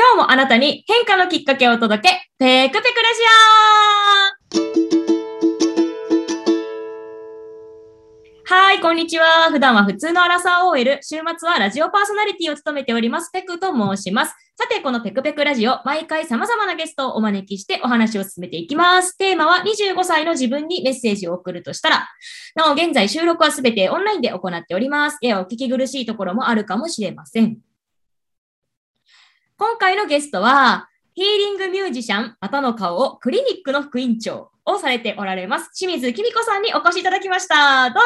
今日もあなたに変化のきっかけをお届け、ペクペクラジオはい、こんにちは。普段は普通のアラサー OL、週末はラジオパーソナリティを務めております、ペクと申します。さて、このペクペクラジオ、毎回様々なゲストをお招きしてお話を進めていきます。テーマは25歳の自分にメッセージを送るとしたら、なお、現在収録はすべてオンラインで行っております。ややお聞き苦しいところもあるかもしれません。今回のゲストは、ヒーリングミュージシャン、またの顔をクリニックの副院長をされておられます、清水きみこさんにお越しいただきました。どう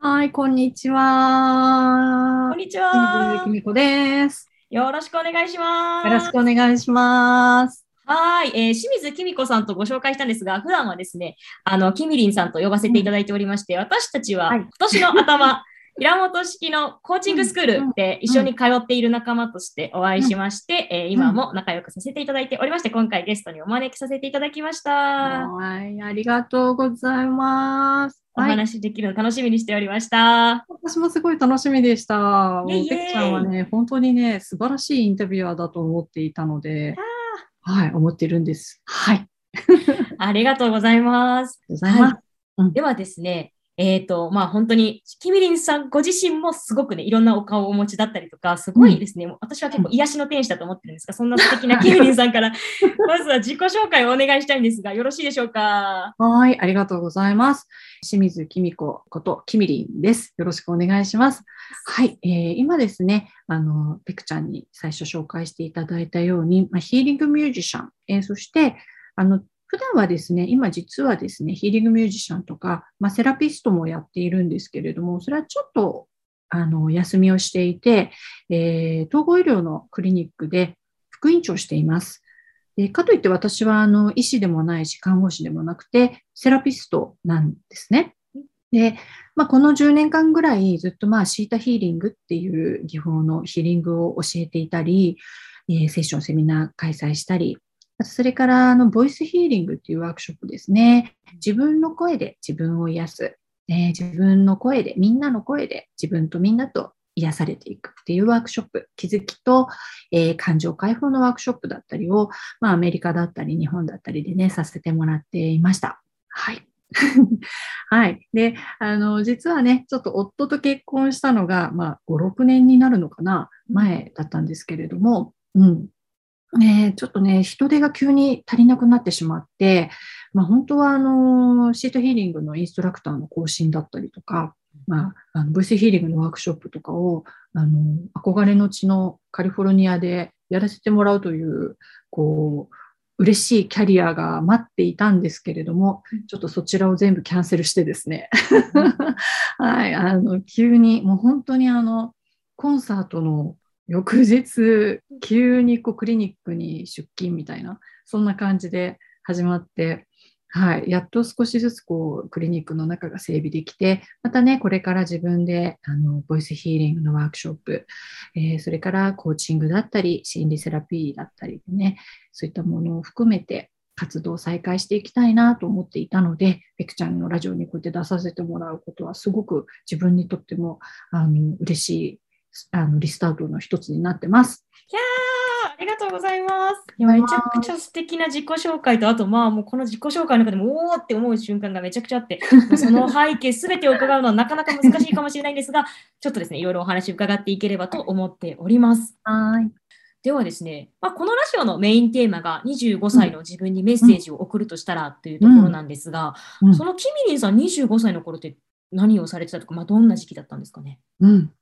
ぞはい、こんにちは。こんにち清は水き。みこです。よろしくお願いします。よろしくお願いします。はい、えー清水きみこさんとご紹介したんですが、普段はですね、あの、きみりんさんと呼ばせていただいておりまして、私たちははい今年の頭、平本式のコーチングスクールで一緒に通っている仲間としてお会いしまして、えー今も仲良くさせていただいておりまして、今回ゲストにお招きさせていただきました。はい、ありがとうございます。おはい、話できるの楽しみにしておりました。私もすごい楽しみでした。ペクちゃんはね、本当にね、素晴らしいインタビュアーだと思っていたので、はい、思っているんです。はい、ありがとうございます。うございます。ではですね、えっ、と、まあ本当に、キミリンさんご自身もすごくね、いろんなお顔をお持ちだったりとか、すごいですね、もう私は結構癒しの天使だと思ってるんですが、そんな素敵なキミリンさんから、まずは自己紹介をお願いしたいんですが、よろしいでしょうか？はい、ありがとうございます。清水きみここときみりんです。よろしくお願いします。はい、えー今ですね、あの、ペクちゃんに最初紹介していただいたように、まあ、ヒーリングミュージシャン、えーそして、あの、普段はですね、今実はですね、ヒーリングミュージシャンとか、まあ、セラピストもやっているんですけれども、それはちょっと、あの、休みをしていて、えー統合医療のクリニックで副院長をしています。でかといって私はあの医師でもないし看護師でもなくてセラピストなんですね。で、まあ、この10年間ぐらいずっとまあシータヒーリングっていう技法のヒーリングを教えていたり、えーセッション、セミナー開催したり、それからあのボイスヒーリングっていうワークショップですね。自分の声で自分を癒す。えー自分の声で、みんなの声で自分とみんなと癒されていくっていうワークショップ、気づきと、えー感情解放のワークショップだったりを、まあ、アメリカだったり日本だったりでね、させてもらっていました。はい。はい。で、あの、実はね、ちょっと夫と結婚したのが、まあ、5、6年になるのかな、前だったんですけれども、うん。ね、ちょっとね、人手が急に足りなくなってしまって、まあ、本当は、あの、シートヒーリングのインストラクターの更新だったりとか、まあ、あのボイスヒーリングのワークショップとかを、あの、憧れの地のカリフォルニアでやらせてもらうという、こう、嬉しいキャリアが待っていたんですけれども、ちょっとそちらを全部キャンセルしてですね。はい、あの、急に、もう本当にあの、コンサートの翌日、急にこうクリニックに出勤みたいな、そんな感じで始まって、はい、やっと少しずつこうクリニックの中が整備できて、またね、これから自分であのボイスヒーリングのワークショップ、えーそれからコーチングだったり、心理セラピーだったりでね、そういったものを含めて活動を再開していきたいなと思っていたので、ペクちゃんのラジオにこうやって出させてもらうことはすごく自分にとってもあの嬉しいあのリスタートの一つになってます。いやー、ありがとうございます。いやめちゃくちゃ素敵な自己紹介と、あと、まあ、もうこの自己紹介の中でも、おーって思う瞬間がめちゃくちゃあって、その背景すべてを伺うのはなかなか難しいかもしれないんですが、ちょっとですね、いろいろお話伺っていければと思っております。はい。ではですね、まあ、このラジオのメインテーマが25歳の自分にメッセージを送るとしたらというところなんですが、うんそのキミリンさん25歳の頃って何をされてたとか、まあ、どんな時期だったんですかね？うん。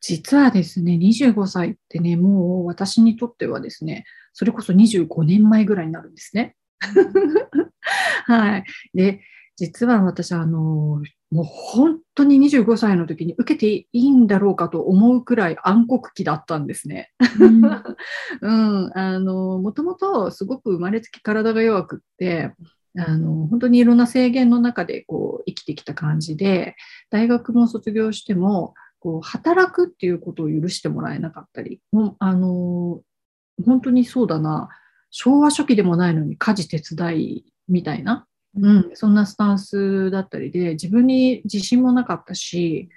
実はですね、25歳ってね、もう私にとってはですね、それこそ25年前ぐらいになるんですね。はい。で、実は私、あの、もう本当に25歳の時に受けていいんだろうかと思うくらい暗黒期だったんですね。うん、あの、もともとすごく生まれつき体が弱くって、あの、本当にいろんな制限の中でこう生きてきた感じで、大学も卒業しても、こう働くっていうことを許してもらえなかったり、もあの、本当にそうだな、昭和初期でもないのに家事手伝いみたいな、うん、そんなスタンスだったりで、自分に自信もなかったし、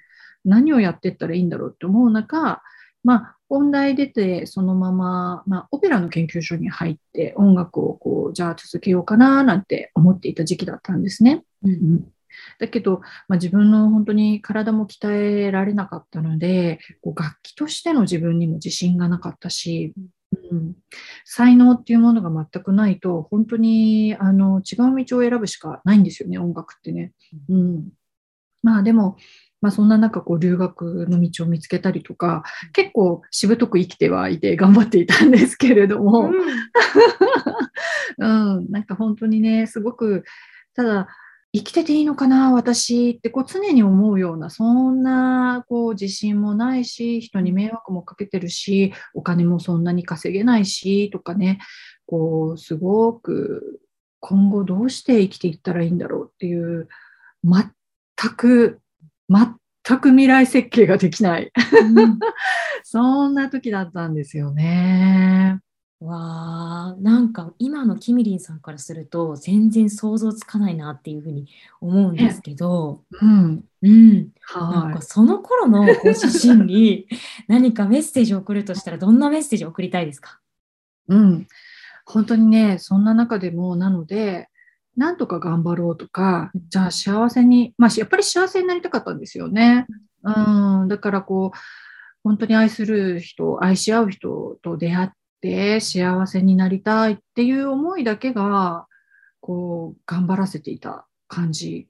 何をやってったらいいんだろうって思う中、まあ、音大出て、そのまま、まあ、オペラの研究所に入って、音楽をこう、じゃあ続けようかな、なんて思っていた時期だったんですね。うん、だけど、まあ、自分の本当に体も鍛えられなかったので、こう楽器としての自分にも自信がなかったし、うん、才能っていうものが全くないと、本当にあの違う道を選ぶしかないんですよね、音楽ってね。うん、まあでも、まあ、そんな中こう留学の道を見つけたりとか結構しぶとく生きてはいて頑張っていたんですけれども、うん、うん、なんか本当にねすごくただ生きてていいのかな私ってこう常に思うようなそんなこう自信もないし人に迷惑もかけてるしお金もそんなに稼げないしとかねこうすごく今後どうして生きていったらいいんだろうっていう全く全く未来設計ができない、うん、そんな時だったんですよね。わあ、なんか今のキミリンさんからすると全然想像つかないなっていうふうに思うんですけど、うん、うん、なんかその頃のご自身に何かメッセージを送るとしたらどんなメッセージを送りたいですか？うん、本当にね、そんな中でもなので、なんとか頑張ろうとか、じゃあ幸せに、まあ、やっぱり幸せになりたかったんですよね。うん、だからこう、本当に愛する人、愛し合う人と出会って幸せになりたいっていう思いだけが、こう、頑張らせていた感じ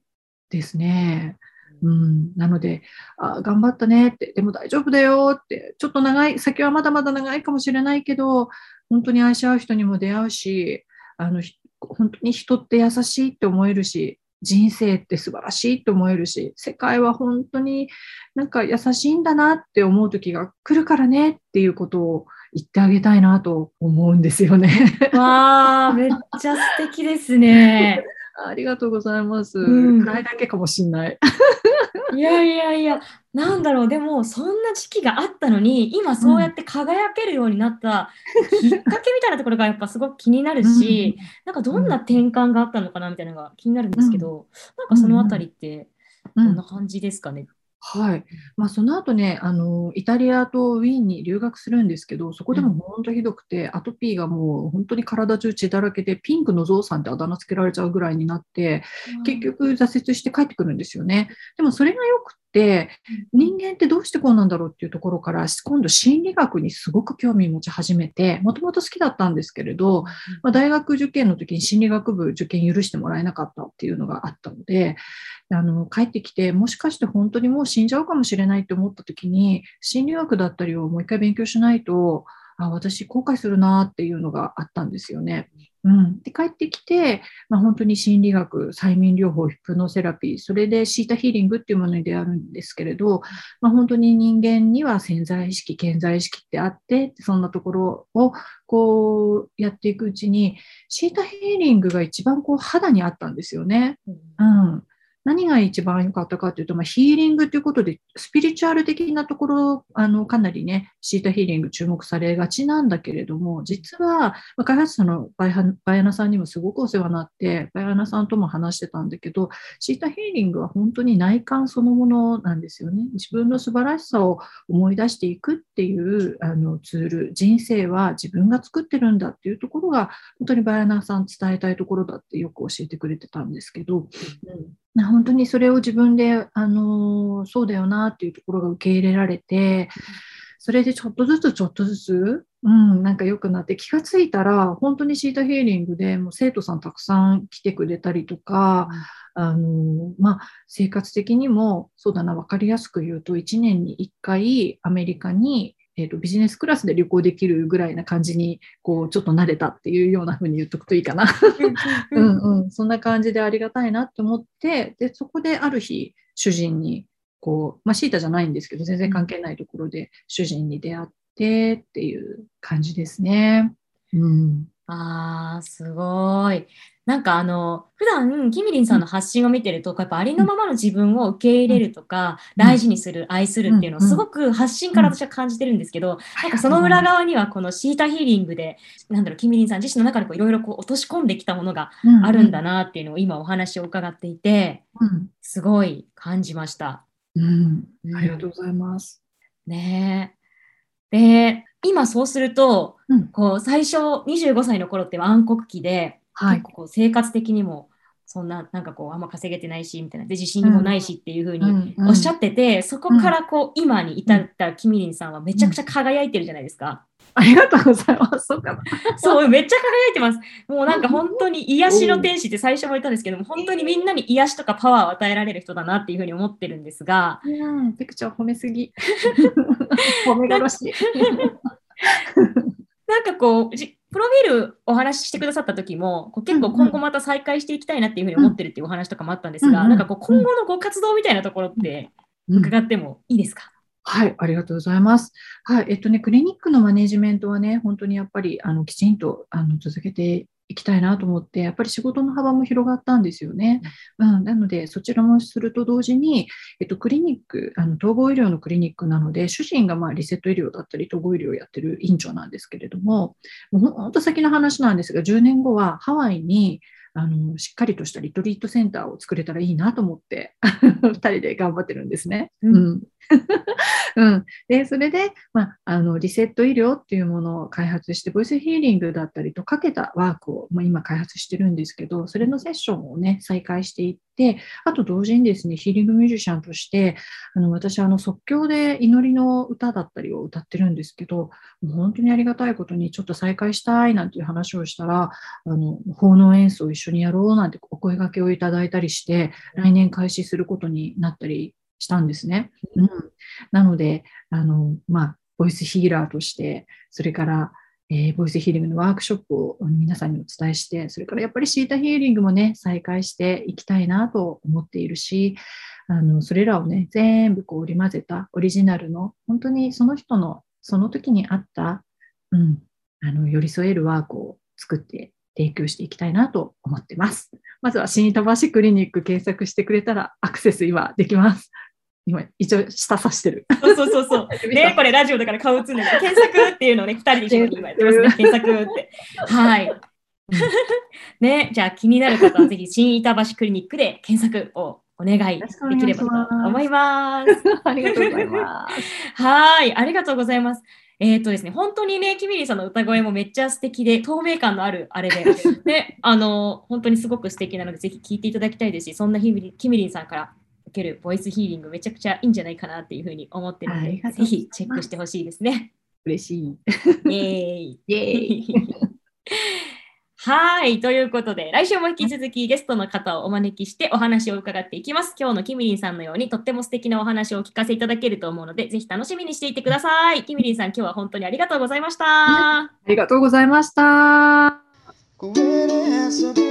ですね。うん、なのであ、頑張ったねって、でも大丈夫だよって、ちょっと長い、先はまだまだ長いかもしれないけど、本当に愛し合う人にも出会うし、あの本当に人って優しいって思えるし、人生って素晴らしいって思えるし、世界は本当になんか優しいんだなって思う時が来るからねっていうことを言ってあげたいなと思うんですよね。わあ、めっちゃ素敵ですね。ありがとうございます。うん、だけかもしんない。いやいやいや、なんだろう、でもそんな時期があったのに、今そうやって輝けるようになったきっかけみたいなところがやっぱすごく気になるし、うん、なんかどんな転換があったのかなみたいなのが気になるんですけど、うん、なんかそのあたりってどんな感じですかね？はい。まあ、その後ね、あの、イタリアとウィーンに留学するんですけど、そこでも本当ひどくて、アトピーがもう本当に体中血だらけで、ピンクのゾウさんってあだ名つけられちゃうぐらいになって、結局挫折して帰ってくるんですよね。でもそれがよくて、人間ってどうしてこうなんだろうっていうところから、今度心理学にすごく興味持ち始めて、もともと好きだったんですけれど、まあ、大学受験の時に心理学部受験許してもらえなかったっていうのがあったので、あの帰ってきて、もしかして本当にもう死んじゃうかもしれないって思った時に、心理学だったりをもう一回勉強しないと、あ私後悔するなっていうのがあったんですよね。うん、で帰ってきて、まあ、本当に心理学、催眠療法、ヒプノセラピー、それでシータヒーリングっていうものに出会うんですけれど、まあ、本当に人間には潜在意識、潜在意識ってあって、そんなところをこうやっていくうちに、シータヒーリングが一番こう肌にあったんですよね。うん、うん何が一番良かったかというと、まあ、ヒーリングということで、スピリチュアル的なところ、あの、かなりね、シータヒーリング注目されがちなんだけれども、実は、まあ、開発者のバイバイアナさんにもすごくお世話になって、バイアナさんとも話してたんだけど、シータヒーリングは本当に内観そのものなんですよね。自分の素晴らしさを思い出していくっていうあのツール、人生は自分が作ってるんだっていうところが、本当にバイアナさん伝えたいところだってよく教えてくれてたんですけど、うん。本当にそれを自分で、あのそうだよなっていうところが受け入れられて、それでちょっとずつちょっとずつ、うん、なんか良くなって気がついたら、本当にシータヒーリングでもう生徒さんたくさん来てくれたりとか、あのまあ、生活的にも、そうだな、分かりやすく言うと、1年に1回アメリカにえーと、ビジネスクラスで旅行できるぐらいな感じにこうちょっと慣れたっていうような風に言っとくといいかな。うん、うん、そんな感じでありがたいなと思ってでそこである日主人にこう、まあ、シータじゃないんですけど全然関係ないところで主人に出会ってっていう感じですね。うん、あーすごい。なんかあの普段キミリンさんの発信を見てると、やっぱありのままの自分を受け入れるとか、大事にする、愛するっていうのをすごく発信から私は感じてるんですけど、なんかその裏側にはこのシータヒーリングで、なんだろう、キミリンさん自身の中でいろいろ落とし込んできたものがあるんだなっていうのを今お話を伺っていて、すごい感じました。うん、ありがとうございます。ねで、今そうすると、うんこう最初25歳の頃って暗黒期で、はい結構こう生活的にもそんななんかこうあんま稼げてないしみたいなで自信にもないしっていうふうにおっしゃっってて、そこからこう今に至ったキミリンさんはめちゃくちゃ輝いてるじゃないですか。ありがとうございます。そうかな。そう、めっちゃ輝いてます。もうなんか本当に癒しの天使って最初も言ったんですけども、本当にみんなに癒しとかパワーを与えられる人だなっていうふうに思ってるんですが、うん、ペクちゃん褒めすぎ。褒めしい。なんかこう、じプロフィールお話ししてくださった時も、こう結構今後また再開していきたいなっていうふうに思ってるっていうお話とかもあったんですが、うんなんかこう今後のご活動みたいなところって伺ってもいいですか、はい、ありがとうございます。はい、えっとね、クリニックのマネジメントはね、本当にやっぱりあのきちんとあの続けていきたいなと思って、やっぱり仕事の幅も広がったんですよね。うん、なので、そちらもすると同時に、えっと、クリニック、あの統合医療のクリニックなので、主人がまあリセット医療だったり、統合医療をやってる院長なんですけれども、もう本当先の話なんですが、10年後はハワイにあのしっかりとしたリトリートセンターを作れたらいいなと思って、2人で頑張ってるんですね。うん。うん。うん、でそれで、まあ、あのリセット医療っていうものを開発して、ボイスヒーリングだったりとかけたワークを、まあ、今開発してるんですけど、それのセッションをね、再開していって、あと同時にですね、ヒーリングミュージシャンとして、あの私、あの即興で祈りの歌だったりを歌ってるんですけど、もう本当にありがたいことにちょっと再開したいなんていう話をしたら、あの奉納演奏を一緒にやろうなんてお声掛けをいただいたりして、来年開始することになったりしたんですね。うん、なのであの、まあ、ボイスヒーラーとして、それから、えーボイスヒーリングのワークショップを皆さんにお伝えして、それからやっぱりシータヒーリングもね、再開していきたいなと思っているし、あのそれらをね、全部こう織り交ぜたオリジナルの、本当にその人のその時にあった、うん、あの寄り添えるワークを作って提供していきたいなと思ってます。まずは新板橋クリニック検索してくれたらアクセス今できます。今、一応下指してる。そうそうそう そう。ね、これラジオだから顔映んでない。検索っていうのをね、二人で一緒に今やってますね。検索って。はい。ね、じゃあ気になる方はぜひ新板橋クリニックで検索をお願いできればと思います。ありがとうございます。はい、ありがとうございます。えっ、とですね、本当にね、キミリンさんの歌声もめっちゃ素敵で、透明感のあるあれで、ね、あの、本当にすごく素敵なので、ぜひ聴いていただきたいですし、そんなキミリンさんから受けるボイスヒーリングめちゃくちゃいいんじゃないかなっていうふうに思ってるのでぜひチェックしてほしいですね。嬉しい。イエーイ。イエーイ はい。ということで、来週も引き続きゲストの方をお招きしてお話を伺っていきます。今日のキミリンさんのようにとっても素敵なお話をお聞かせいただけると思うので、ぜひ楽しみにしていてください。キミリンさん、今日は本当にありがとうございました。ありがとうございました。遊ぶ、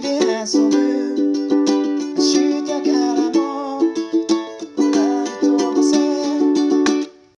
で遊ぶ。